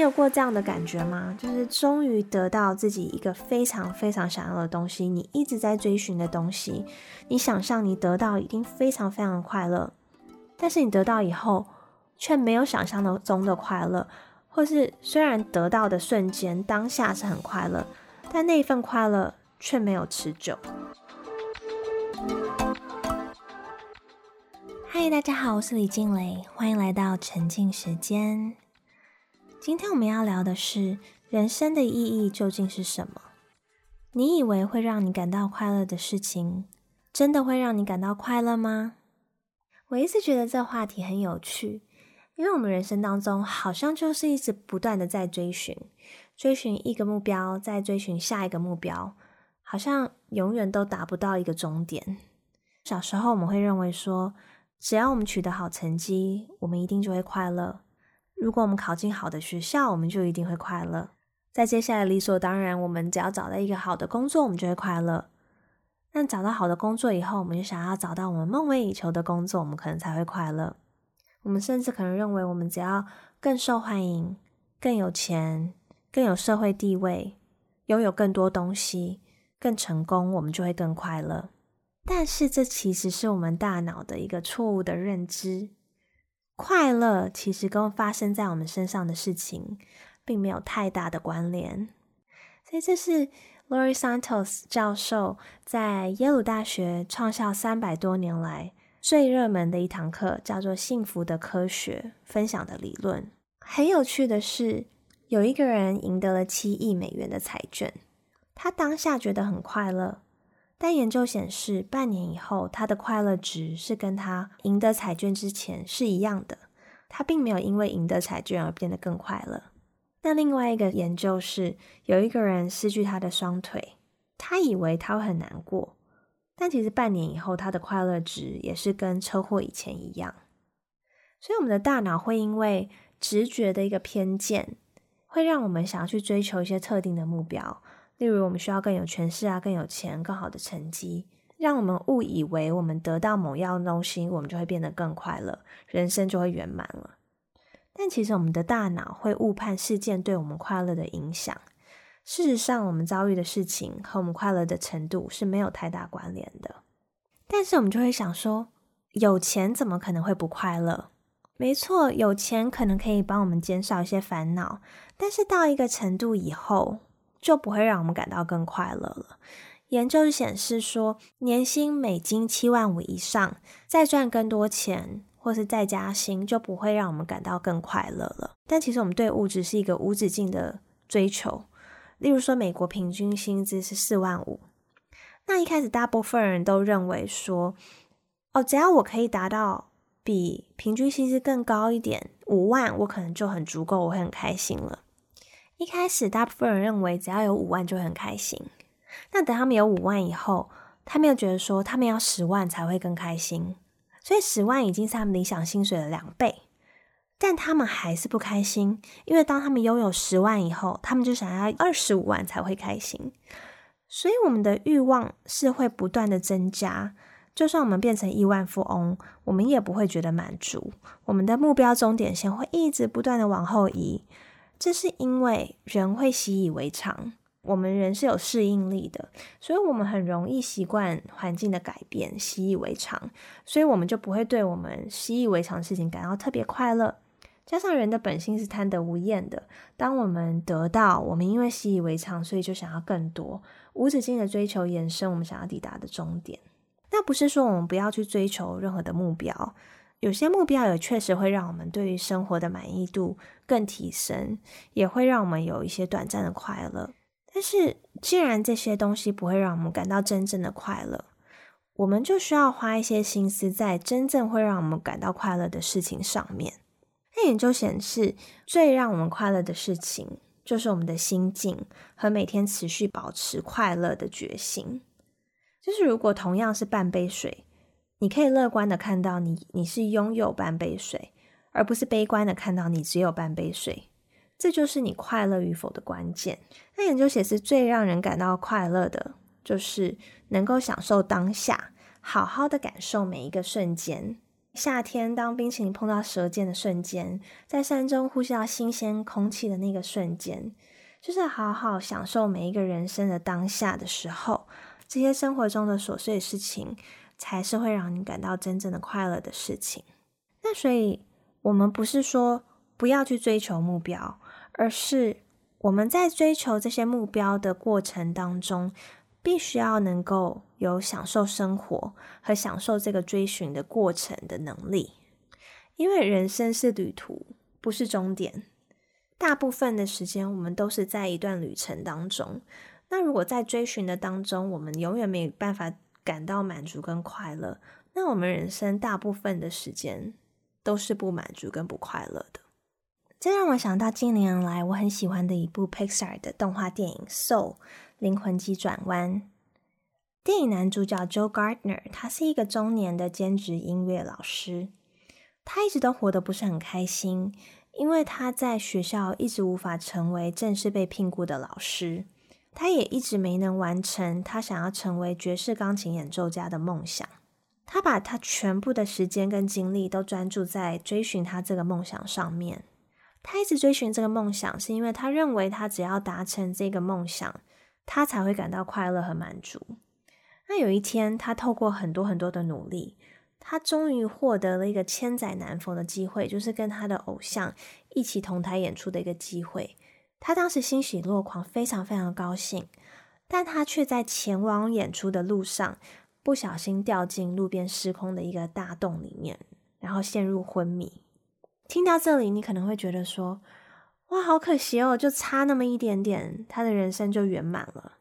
你有过这样的感觉吗？就是终于得到自己一个非常非常想要的东西，你一直在追寻的东西，你想象你得到一定非常非常的快乐，但是你得到以后却没有想象的中的快乐，或是虽然得到的瞬间当下是很快乐，但那一份快乐却没有持久。嗨，大家好，我是李静蕾，欢迎来到沉浸时间。今天我们要聊的是人生的意义究竟是什么？你以为会让你感到快乐的事情，真的会让你感到快乐吗？我一直觉得这话题很有趣，因为我们人生当中好像就是一直不断的在追寻，追寻一个目标，再追寻下一个目标，好像永远都达不到一个终点。小时候我们会认为说。只要我们取得好成绩，我们一定就会快乐。如果我们考进好的学校，我们就一定会快乐。在接下来理所当然，我们只要找到一个好的工作，我们就会快乐。但找到好的工作以后，我们就想要找到我们梦寐以求的工作，我们可能才会快乐。我们甚至可能认为，我们只要更受欢迎、更有钱、更有社会地位、拥有更多东西、更成功，我们就会更快乐。但是，这其实是我们大脑的一个错误的认知。快乐其实跟发生在我们身上的事情，并没有太大的关联。所以，这是 Lori Santos 教授在耶鲁大学创校三百多年来最热门的一堂课，叫做《幸福的科学》分享的理论。很有趣的是，有一个人赢得了七亿美元的彩券，他当下觉得很快乐。但研究显示，半年以后，他的快乐值是跟他赢得彩券之前是一样的。他并没有因为赢得彩券而变得更快乐。那另外一个研究是，有一个人失去他的双腿，他以为他会很难过，但其实半年以后，他的快乐值也是跟车祸以前一样。所以，我们的大脑会因为直觉的一个偏见，会让我们想要去追求一些特定的目标。例如，我们需要更有权势啊，更有钱，更好的成绩，让我们误以为我们得到某样东西，我们就会变得更快乐，人生就会圆满了。但其实，我们的大脑会误判事件对我们快乐的影响。事实上，我们遭遇的事情和我们快乐的程度是没有太大关联的。但是，我们就会想说，有钱怎么可能会不快乐？没错，有钱可能可以帮我们减少一些烦恼，但是到一个程度以后，就不会让我们感到更快乐了。研究显示说，年薪美金七万五以上，再赚更多钱，或是再加薪，就不会让我们感到更快乐了。但其实我们对物质是一个无止境的追求。例如说，美国平均薪资是四万五，那一开始大部分人都认为说，哦，只要我可以达到比平均薪资更高一点，五万，我可能就很足够，我会很开心了。一开始，大部分人认为只要有五万就很开心。那等他们有五万以后，他们又觉得说他们要十万才会更开心。所以十万已经是他们理想薪水的两倍，但他们还是不开心，因为当他们拥有十万以后，他们就想要二十五万才会开心。所以我们的欲望是会不断的增加，就算我们变成亿万富翁，我们也不会觉得满足。我们的目标终点线会一直不断的往后移。这是因为人会习以为常，我们人是有适应力的，所以我们很容易习惯环境的改变，习以为常，所以我们就不会对我们习以为常的事情感到特别快乐。加上人的本性是贪得无厌的，当我们得到，我们因为习以为常，所以就想要更多，无止境的追求延伸我们想要抵达的终点。那不是说我们不要去追求任何的目标。有些目标也确实会让我们对于生活的满意度更提升，也会让我们有一些短暂的快乐。但是，既然这些东西不会让我们感到真正的快乐，我们就需要花一些心思在真正会让我们感到快乐的事情上面。那研究显示，最让我们快乐的事情，就是我们的心境和每天持续保持快乐的决心。就是如果同样是半杯水。你可以乐观的看到你你是拥有半杯水，而不是悲观的看到你只有半杯水。这就是你快乐与否的关键。那研究显示，最让人感到快乐的，就是能够享受当下，好好的感受每一个瞬间。夏天当冰淇淋碰到舌尖的瞬间，在山中呼吸到新鲜空气的那个瞬间，就是好好享受每一个人生的当下的时候，这些生活中的琐碎事情，才是会让你感到真正的快乐的事情。那所以，我们不是说不要去追求目标，而是我们在追求这些目标的过程当中。必须要能够有享受生活和享受这个追寻的过程的能力，因为人生是旅途，不是终点。大部分的时间，我们都是在一段旅程当中。那如果在追寻的当中，我们永远没有办法感到满足跟快乐，那我们人生大部分的时间都是不满足跟不快乐的。这让我想到近年来我很喜欢的一部 Pixar 的动画电影《Soul》。灵魂急转弯。电影男主角 Joe Gardner，他是一个中年的兼职音乐老师。他一直都活得不是很开心，因为他在学校一直无法成为正式被聘雇的老师。他也一直没能完成他想要成为爵士钢琴演奏家的梦想。他把他全部的时间跟精力都专注在追寻他这个梦想上面。他一直追寻这个梦想，是因为他认为他只要达成这个梦想。他才会感到快乐和满足。那有一天，他透过很多很多的努力，他终于获得了一个千载难逢的机会，就是跟他的偶像一起同台演出的一个机会。他当时欣喜若狂，非常非常高兴。但他却在前往演出的路上，不小心掉进路边失空的一个大洞里面，然后陷入昏迷。听到这里，你可能会觉得说。哇，好可惜哦，就差那么一点点，他的人生就圆满了。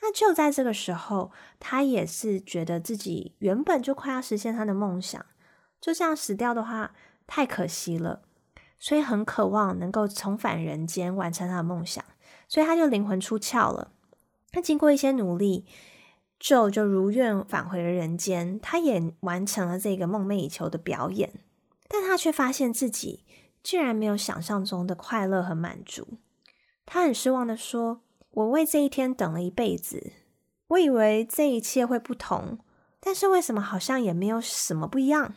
那就在这个时候，他也是觉得自己原本就快要实现他的梦想，就这样死掉的话太可惜了，所以很渴望能够重返人间，完成他的梦想，所以他就灵魂出窍了。那经过一些努力，就就如愿返回了人间，他也完成了这个梦寐以求的表演，但他却发现自己。竟然没有想象中的快乐和满足，他很失望的说：“我为这一天等了一辈子，我以为这一切会不同，但是为什么好像也没有什么不一样？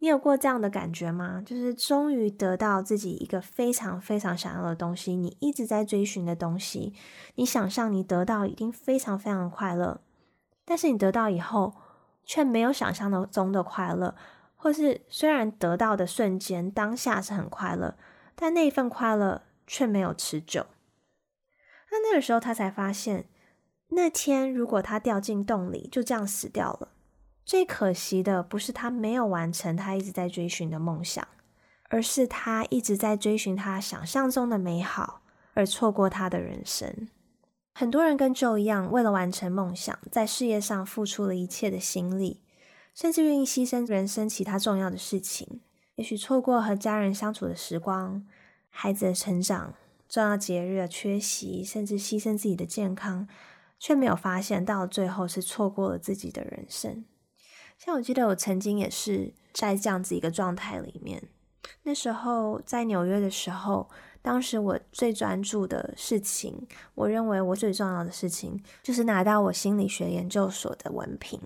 你有过这样的感觉吗？就是终于得到自己一个非常非常想要的东西，你一直在追寻的东西，你想象你得到一定非常非常快乐，但是你得到以后却没有想象的中的快乐。”或是虽然得到的瞬间当下是很快乐，但那一份快乐却没有持久。那那个时候他才发现，那天如果他掉进洞里就这样死掉了，最可惜的不是他没有完成他一直在追寻的梦想，而是他一直在追寻他想象中的美好，而错过他的人生。很多人跟 Joe 一样，为了完成梦想，在事业上付出了一切的心力。甚至愿意牺牲人生其他重要的事情，也许错过和家人相处的时光、孩子的成长、重要节日的缺席，甚至牺牲自己的健康，却没有发现到最后是错过了自己的人生。像我记得我曾经也是在这样子一个状态里面，那时候在纽约的时候，当时我最专注的事情，我认为我最重要的事情，就是拿到我心理学研究所的文凭。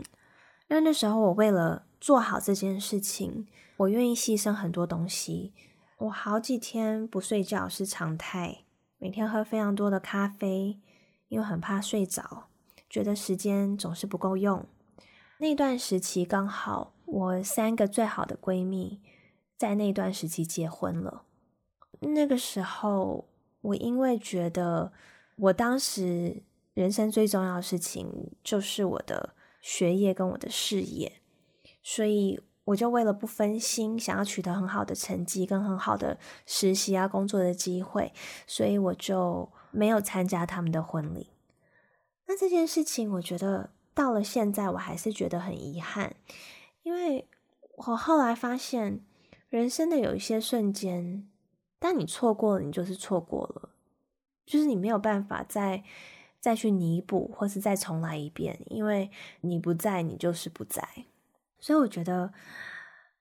那那时候，我为了做好这件事情，我愿意牺牲很多东西。我好几天不睡觉是常态，每天喝非常多的咖啡，因为很怕睡着，觉得时间总是不够用。那段时期刚好我三个最好的闺蜜在那段时期结婚了。那个时候，我因为觉得我当时人生最重要的事情就是我的。学业跟我的事业，所以我就为了不分心，想要取得很好的成绩跟很好的实习啊工作的机会，所以我就没有参加他们的婚礼。那这件事情，我觉得到了现在，我还是觉得很遗憾，因为我后来发现，人生的有一些瞬间，当你错过了，你就是错过了，就是你没有办法再。再去弥补，或是再重来一遍，因为你不在，你就是不在。所以我觉得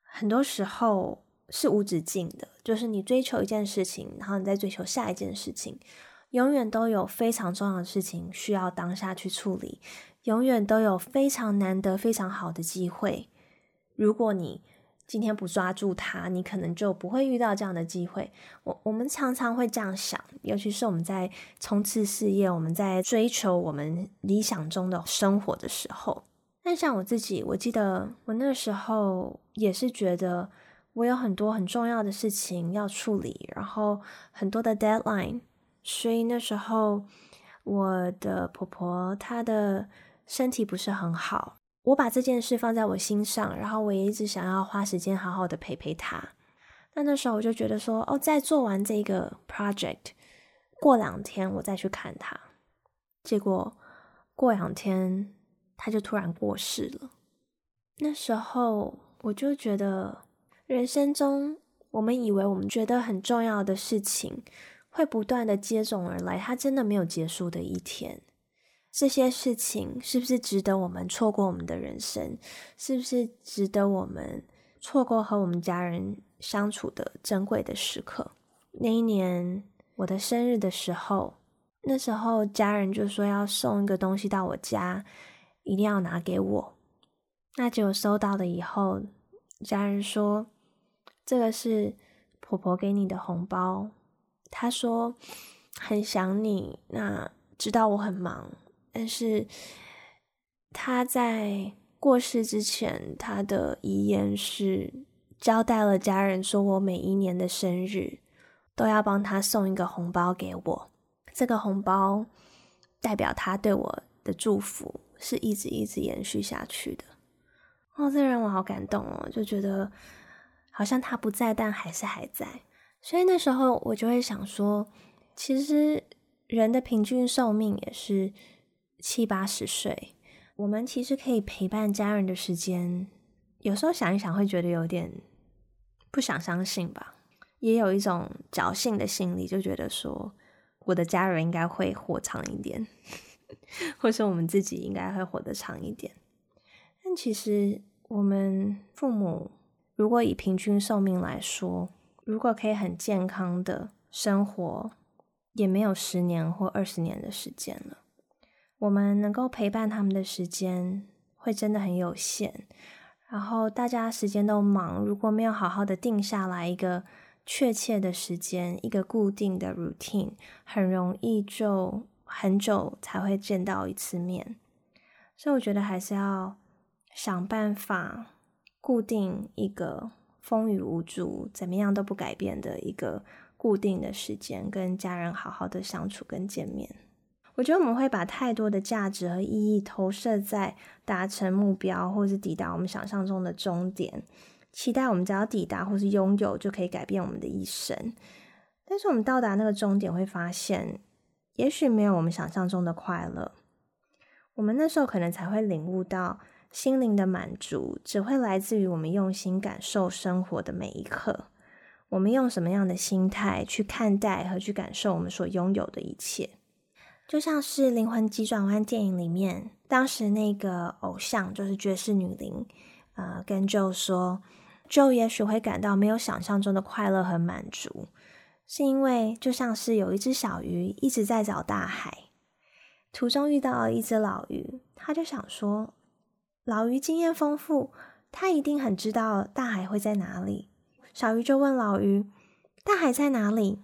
很多时候是无止境的，就是你追求一件事情，然后你再追求下一件事情，永远都有非常重要的事情需要当下去处理，永远都有非常难得、非常好的机会。如果你今天不抓住它，你可能就不会遇到这样的机会。我我们常常会这样想，尤其是我们在冲刺事业，我们在追求我们理想中的生活的时候。但像我自己，我记得我那时候也是觉得我有很多很重要的事情要处理，然后很多的 deadline，所以那时候我的婆婆她的身体不是很好。我把这件事放在我心上，然后我也一直想要花时间好好的陪陪他。那那时候我就觉得说，哦，在做完这个 project，过两天我再去看他。结果过两天他就突然过世了。那时候我就觉得，人生中我们以为我们觉得很重要的事情，会不断的接踵而来，它真的没有结束的一天。这些事情是不是值得我们错过我们的人生？是不是值得我们错过和我们家人相处的珍贵的时刻？那一年我的生日的时候，那时候家人就说要送一个东西到我家，一定要拿给我。那结果收到了以后，家人说这个是婆婆给你的红包，她说很想你，那知道我很忙。但是他在过世之前，他的遗言是交代了家人，说我每一年的生日都要帮他送一个红包给我。这个红包代表他对我的祝福，是一直一直延续下去的。哦，这让我好感动哦，就觉得好像他不在，但还是还在。所以那时候我就会想说，其实人的平均寿命也是。七八十岁，我们其实可以陪伴家人的时间，有时候想一想会觉得有点不想相信吧，也有一种侥幸的心理，就觉得说我的家人应该会活长一点，或是我们自己应该会活得长一点。但其实我们父母如果以平均寿命来说，如果可以很健康的生活，也没有十年或二十年的时间了。我们能够陪伴他们的时间会真的很有限，然后大家时间都忙，如果没有好好的定下来一个确切的时间，一个固定的 routine，很容易就很久才会见到一次面。所以我觉得还是要想办法固定一个风雨无阻、怎么样都不改变的一个固定的时间，跟家人好好的相处跟见面。我觉得我们会把太多的价值和意义投射在达成目标，或是抵达我们想象中的终点，期待我们只要抵达或是拥有就可以改变我们的一生。但是我们到达那个终点，会发现也许没有我们想象中的快乐。我们那时候可能才会领悟到，心灵的满足只会来自于我们用心感受生活的每一刻。我们用什么样的心态去看待和去感受我们所拥有的一切？就像是《灵魂急转弯》电影里面，当时那个偶像就是爵士女伶，呃，跟 Joe 说，Joe 也许会感到没有想象中的快乐和满足，是因为就像是有一只小鱼一直在找大海，途中遇到了一只老鱼，他就想说，老鱼经验丰富，他一定很知道大海会在哪里。小鱼就问老鱼，大海在哪里？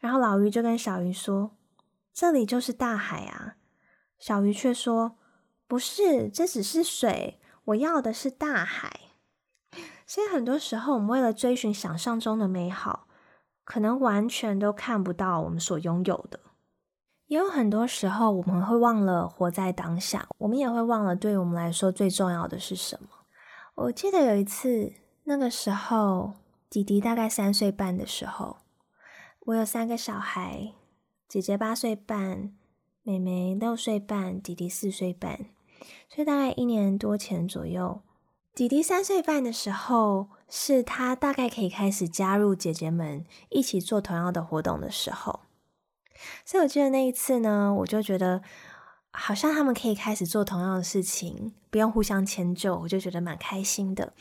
然后老鱼就跟小鱼说。这里就是大海啊！小鱼却说：“不是，这只是水。我要的是大海。”所以很多时候，我们为了追寻想象中的美好，可能完全都看不到我们所拥有的。也有很多时候，我们会忘了活在当下，我们也会忘了对我们来说最重要的是什么。我记得有一次，那个时候弟弟大概三岁半的时候，我有三个小孩。姐姐八岁半，妹妹六岁半，弟弟四岁半，所以大概一年多前左右，弟弟三岁半的时候，是他大概可以开始加入姐姐们一起做同样的活动的时候。所以我记得那一次呢，我就觉得好像他们可以开始做同样的事情，不用互相迁就，我就觉得蛮开心的。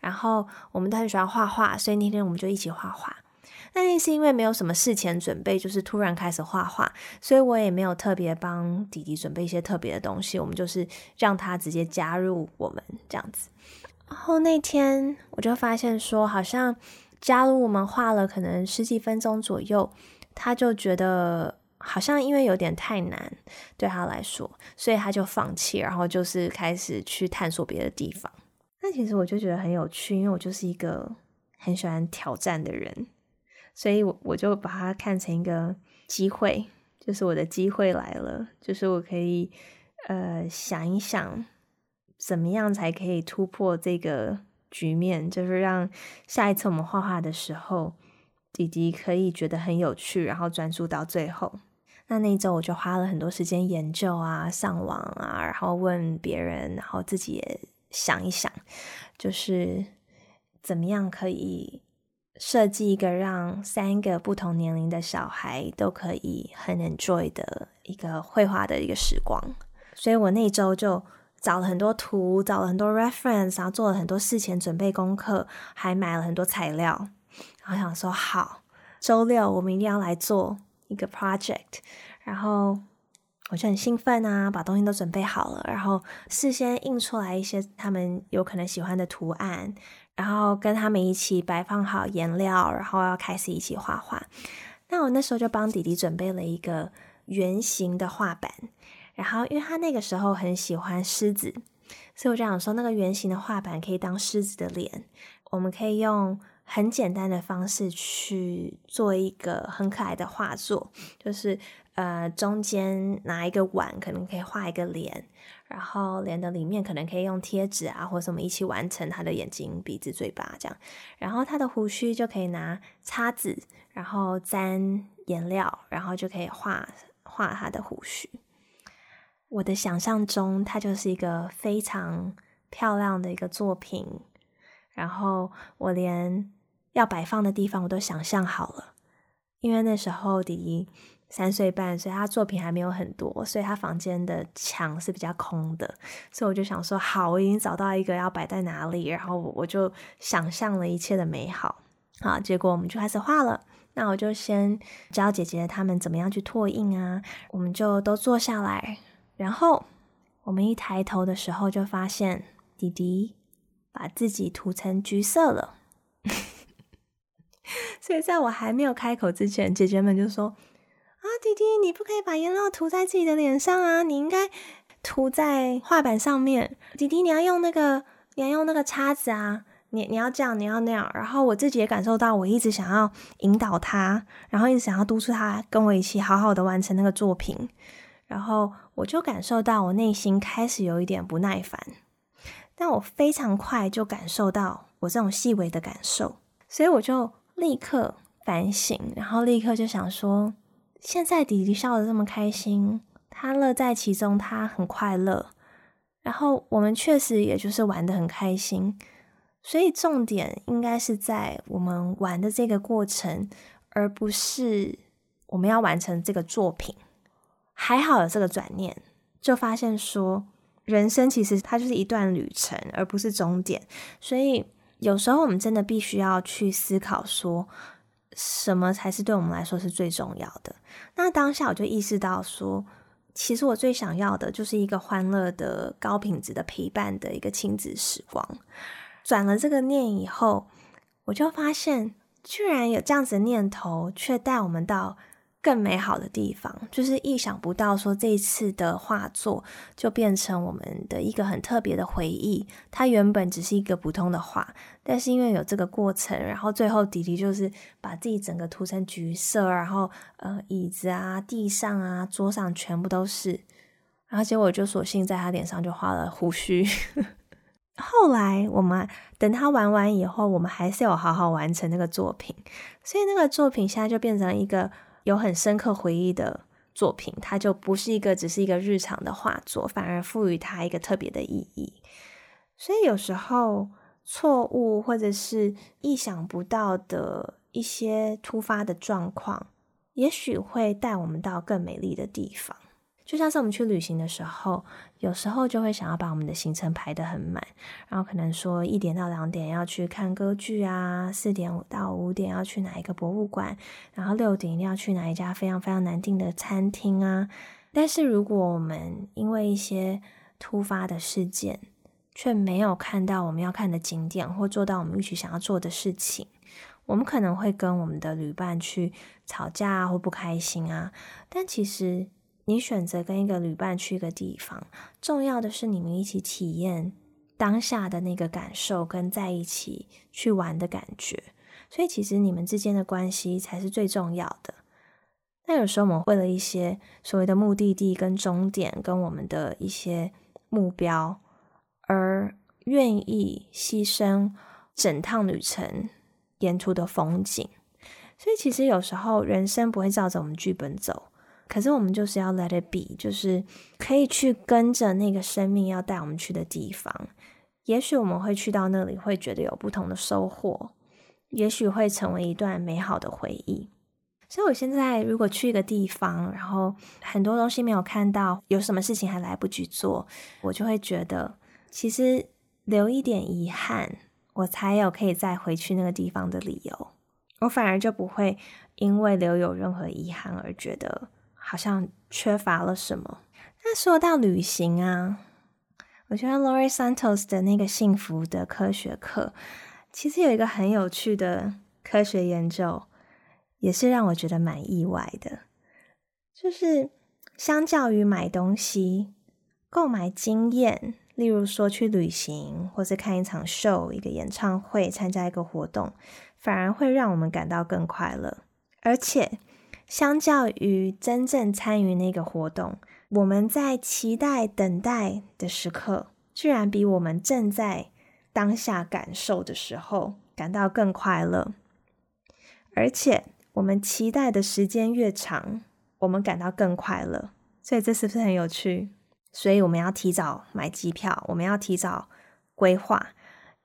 然后我们都很喜欢画画，所以那天我们就一起画画。那是因为没有什么事前准备，就是突然开始画画，所以我也没有特别帮弟弟准备一些特别的东西，我们就是让他直接加入我们这样子。然后那天我就发现说，好像加入我们画了可能十几分钟左右，他就觉得好像因为有点太难对他来说，所以他就放弃，然后就是开始去探索别的地方。那其实我就觉得很有趣，因为我就是一个很喜欢挑战的人，所以我我就把它看成一个机会，就是我的机会来了，就是我可以呃想一想。怎么样才可以突破这个局面？就是让下一次我们画画的时候，弟弟可以觉得很有趣，然后专注到最后。那那一周我就花了很多时间研究啊，上网啊，然后问别人，然后自己也想一想，就是怎么样可以设计一个让三个不同年龄的小孩都可以很 enjoy 的一个绘画的一个时光。所以我那周就。找了很多图，找了很多 reference，然后做了很多事前准备功课，还买了很多材料。然后想说好，周六我们一定要来做一个 project。然后我就很兴奋啊，把东西都准备好了，然后事先印出来一些他们有可能喜欢的图案，然后跟他们一起摆放好颜料，然后要开始一起画画。那我那时候就帮弟弟准备了一个圆形的画板。然后，因为他那个时候很喜欢狮子，所以我就想说，那个圆形的画板可以当狮子的脸。我们可以用很简单的方式去做一个很可爱的画作，就是呃，中间拿一个碗，可能可以画一个脸，然后脸的里面可能可以用贴纸啊，或者什么一起完成他的眼睛、鼻子、嘴巴这样。然后他的胡须就可以拿叉子，然后沾颜料，然后就可以画画他的胡须。我的想象中，它就是一个非常漂亮的一个作品。然后我连要摆放的地方我都想象好了，因为那时候弟弟三岁半，所以他作品还没有很多，所以他房间的墙是比较空的。所以我就想说，好，我已经找到一个要摆在哪里，然后我就想象了一切的美好。好，结果我们就开始画了。那我就先教姐姐他们怎么样去拓印啊，我们就都坐下来。然后我们一抬头的时候，就发现弟弟把自己涂成橘色了。所以在我还没有开口之前，姐姐们就说：“啊，弟弟，你不可以把颜料涂在自己的脸上啊，你应该涂在画板上面。弟弟，你要用那个，你要用那个叉子啊，你你要这样，你要那样。”然后我自己也感受到，我一直想要引导他，然后一直想要督促他跟我一起好好的完成那个作品。然后我就感受到我内心开始有一点不耐烦，但我非常快就感受到我这种细微的感受，所以我就立刻反省，然后立刻就想说：现在弟弟笑得这么开心，他乐在其中，他很快乐。然后我们确实也就是玩的很开心，所以重点应该是在我们玩的这个过程，而不是我们要完成这个作品。还好有这个转念，就发现说，人生其实它就是一段旅程，而不是终点。所以有时候我们真的必须要去思考，说什么才是对我们来说是最重要的。那当下我就意识到说，其实我最想要的就是一个欢乐的、高品质的陪伴的一个亲子时光。转了这个念以后，我就发现，居然有这样子的念头，却带我们到。更美好的地方，就是意想不到，说这一次的画作就变成我们的一个很特别的回忆。它原本只是一个普通的画，但是因为有这个过程，然后最后弟弟就是把自己整个涂成橘色，然后呃椅子啊、地上啊、桌上全部都是，然后结果就索性在他脸上就画了胡须。后来我们等他玩完以后，我们还是有好好完成那个作品，所以那个作品现在就变成一个。有很深刻回忆的作品，它就不是一个只是一个日常的画作，反而赋予它一个特别的意义。所以有时候错误或者是意想不到的一些突发的状况，也许会带我们到更美丽的地方。就像是我们去旅行的时候，有时候就会想要把我们的行程排得很满，然后可能说一点到两点要去看歌剧啊，四点到五点要去哪一个博物馆，然后六点一定要去哪一家非常非常难订的餐厅啊。但是如果我们因为一些突发的事件，却没有看到我们要看的景点，或做到我们预期想要做的事情，我们可能会跟我们的旅伴去吵架，或不开心啊。但其实，你选择跟一个旅伴去一个地方，重要的是你们一起体验当下的那个感受，跟在一起去玩的感觉。所以，其实你们之间的关系才是最重要的。那有时候我们为了一些所谓的目的地跟终点，跟我们的一些目标。而愿意牺牲整趟旅程沿途的风景，所以其实有时候人生不会照着我们剧本走，可是我们就是要 let it be，就是可以去跟着那个生命要带我们去的地方。也许我们会去到那里，会觉得有不同的收获，也许会成为一段美好的回忆。所以我现在如果去一个地方，然后很多东西没有看到，有什么事情还来不及做，我就会觉得。其实留一点遗憾，我才有可以再回去那个地方的理由。我反而就不会因为留有任何遗憾而觉得好像缺乏了什么。那说到旅行啊，我觉得 Lori Santos 的那个幸福的科学课，其实有一个很有趣的科学研究，也是让我觉得蛮意外的。就是相较于买东西，购买经验。例如说去旅行，或是看一场秀、一个演唱会、参加一个活动，反而会让我们感到更快乐。而且，相较于真正参与那个活动，我们在期待、等待的时刻，居然比我们正在当下感受的时候感到更快乐。而且，我们期待的时间越长，我们感到更快乐。所以，这是不是很有趣？所以我们要提早买机票，我们要提早规划，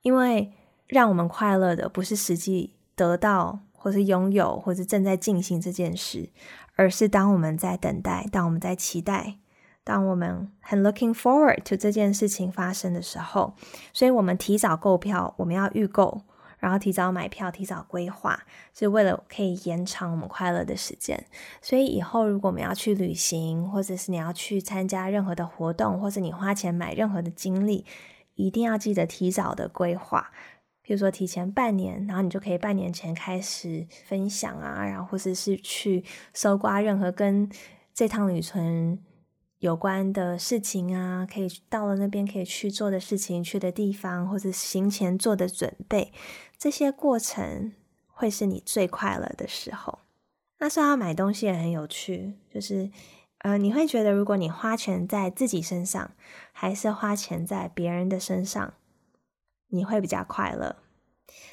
因为让我们快乐的不是实际得到，或是拥有，或是正在进行这件事，而是当我们在等待，当我们在期待，当我们很 looking forward to 这件事情发生的时候，所以我们提早购票，我们要预购。然后提早买票，提早规划，是为了可以延长我们快乐的时间。所以以后如果我们要去旅行，或者是你要去参加任何的活动，或者你花钱买任何的经历，一定要记得提早的规划。比如说提前半年，然后你就可以半年前开始分享啊，然后或者是去搜刮任何跟这趟旅程。有关的事情啊，可以到了那边可以去做的事情、去的地方，或者行前做的准备，这些过程会是你最快乐的时候。那说到买东西也很有趣，就是呃，你会觉得如果你花钱在自己身上，还是花钱在别人的身上，你会比较快乐。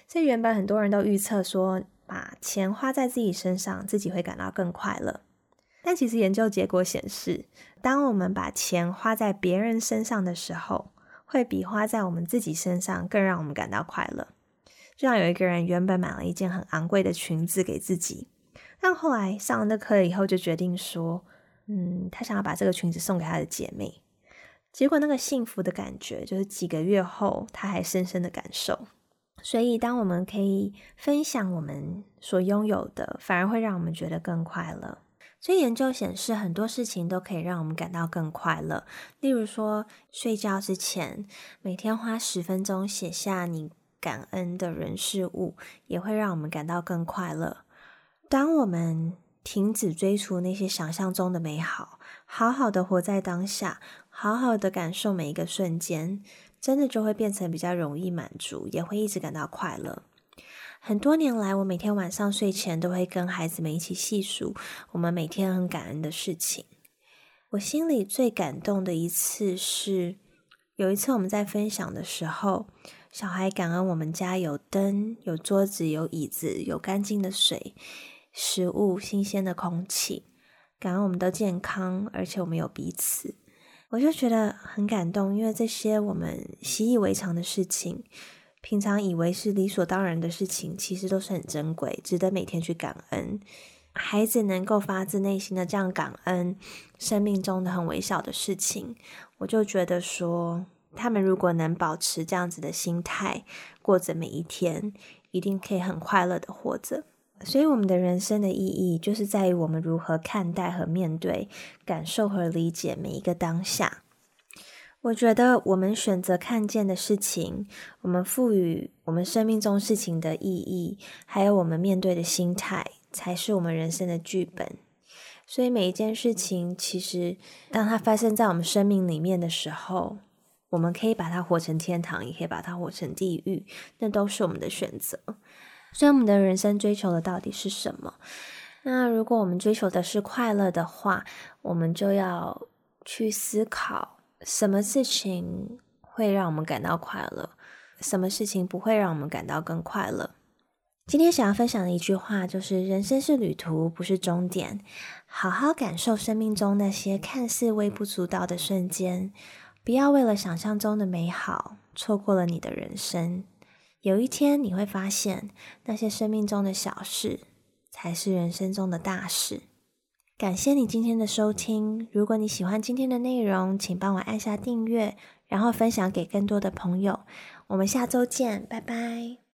所以原本很多人都预测说，把钱花在自己身上，自己会感到更快乐。但其实研究结果显示，当我们把钱花在别人身上的时候，会比花在我们自己身上更让我们感到快乐。就像有一个人原本买了一件很昂贵的裙子给自己，但后来上了那课以后，就决定说，嗯，他想要把这个裙子送给他的姐妹。结果那个幸福的感觉，就是几个月后他还深深的感受。所以，当我们可以分享我们所拥有的，反而会让我们觉得更快乐。所以研究显示，很多事情都可以让我们感到更快乐。例如说，睡觉之前每天花十分钟写下你感恩的人事物，也会让我们感到更快乐。当我们停止追逐那些想象中的美好，好好的活在当下，好好的感受每一个瞬间，真的就会变成比较容易满足，也会一直感到快乐。很多年来，我每天晚上睡前都会跟孩子们一起细数我们每天很感恩的事情。我心里最感动的一次是，有一次我们在分享的时候，小孩感恩我们家有灯、有桌子、有椅子、有干净的水、食物、新鲜的空气，感恩我们都健康，而且我们有彼此。我就觉得很感动，因为这些我们习以为常的事情。平常以为是理所当然的事情，其实都是很珍贵，值得每天去感恩。孩子能够发自内心的这样感恩生命中的很微小的事情，我就觉得说，他们如果能保持这样子的心态，过着每一天，一定可以很快乐的活着。所以，我们的人生的意义，就是在于我们如何看待和面对、感受和理解每一个当下。我觉得我们选择看见的事情，我们赋予我们生命中事情的意义，还有我们面对的心态，才是我们人生的剧本。所以每一件事情，其实当它发生在我们生命里面的时候，我们可以把它活成天堂，也可以把它活成地狱，那都是我们的选择。所以我们的人生追求的到底是什么？那如果我们追求的是快乐的话，我们就要去思考。什么事情会让我们感到快乐？什么事情不会让我们感到更快乐？今天想要分享的一句话就是：人生是旅途，不是终点。好好感受生命中那些看似微不足道的瞬间，不要为了想象中的美好错过了你的人生。有一天你会发现，那些生命中的小事才是人生中的大事。感谢你今天的收听。如果你喜欢今天的内容，请帮我按下订阅，然后分享给更多的朋友。我们下周见，拜拜。